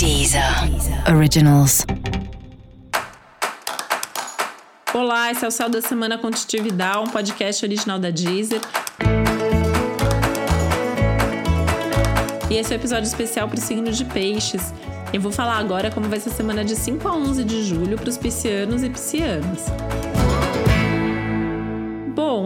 Deezer Originals. Olá, esse é o Céu da Semana Contitividade, um podcast original da Deezer. E esse é o episódio especial para o signo de peixes. Eu vou falar agora como vai ser a semana de 5 a 11 de julho para os piscianos e piscianas.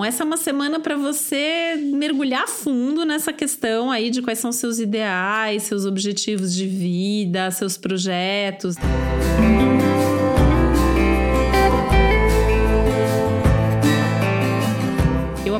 Essa é uma semana para você mergulhar fundo nessa questão aí de quais são seus ideais, seus objetivos de vida, seus projetos. eu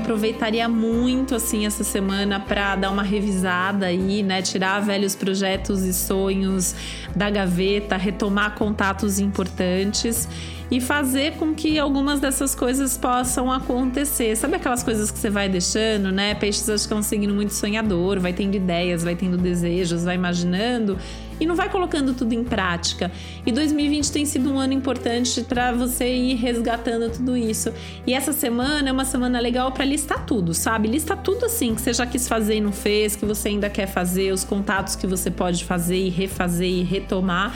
aproveitaria muito assim essa semana para dar uma revisada aí, né, tirar velhos projetos e sonhos da gaveta, retomar contatos importantes e fazer com que algumas dessas coisas possam acontecer. Sabe aquelas coisas que você vai deixando, né? Peixes acho que é um signo muito sonhador, vai tendo ideias, vai tendo desejos, vai imaginando e não vai colocando tudo em prática. E 2020 tem sido um ano importante para você ir resgatando tudo isso. E essa semana é uma semana legal para listar tudo, sabe? Lista tudo assim que você já quis fazer e não fez, que você ainda quer fazer, os contatos que você pode fazer e refazer e retomar.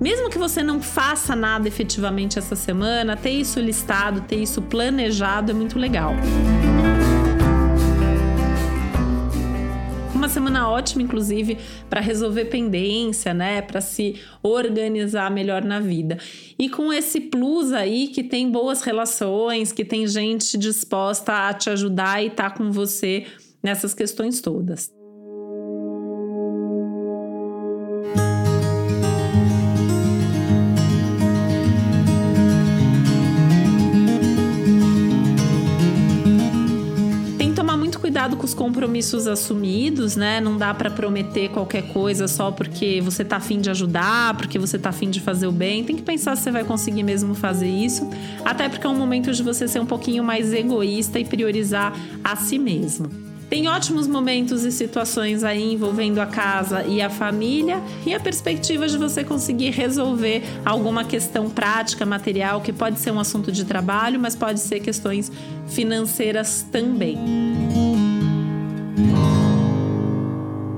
Mesmo que você não faça nada efetivamente essa semana, ter isso listado, ter isso planejado é muito legal. Uma semana ótima, inclusive, para resolver pendência, né? Para se organizar melhor na vida. E com esse plus aí que tem boas relações, que tem gente disposta a te ajudar e tá com você nessas questões todas. Os compromissos assumidos, né? Não dá para prometer qualquer coisa só porque você tá afim de ajudar, porque você tá afim de fazer o bem. Tem que pensar se você vai conseguir mesmo fazer isso. Até porque é um momento de você ser um pouquinho mais egoísta e priorizar a si mesmo. Tem ótimos momentos e situações aí envolvendo a casa e a família e a perspectiva de você conseguir resolver alguma questão prática, material, que pode ser um assunto de trabalho, mas pode ser questões financeiras também.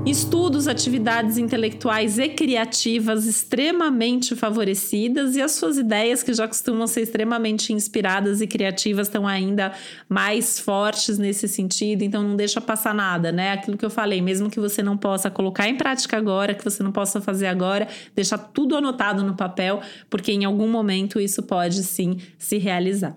Estudos, atividades intelectuais e criativas extremamente favorecidas e as suas ideias, que já costumam ser extremamente inspiradas e criativas, estão ainda mais fortes nesse sentido. Então, não deixa passar nada, né? Aquilo que eu falei, mesmo que você não possa colocar em prática agora, que você não possa fazer agora, deixa tudo anotado no papel, porque em algum momento isso pode sim se realizar.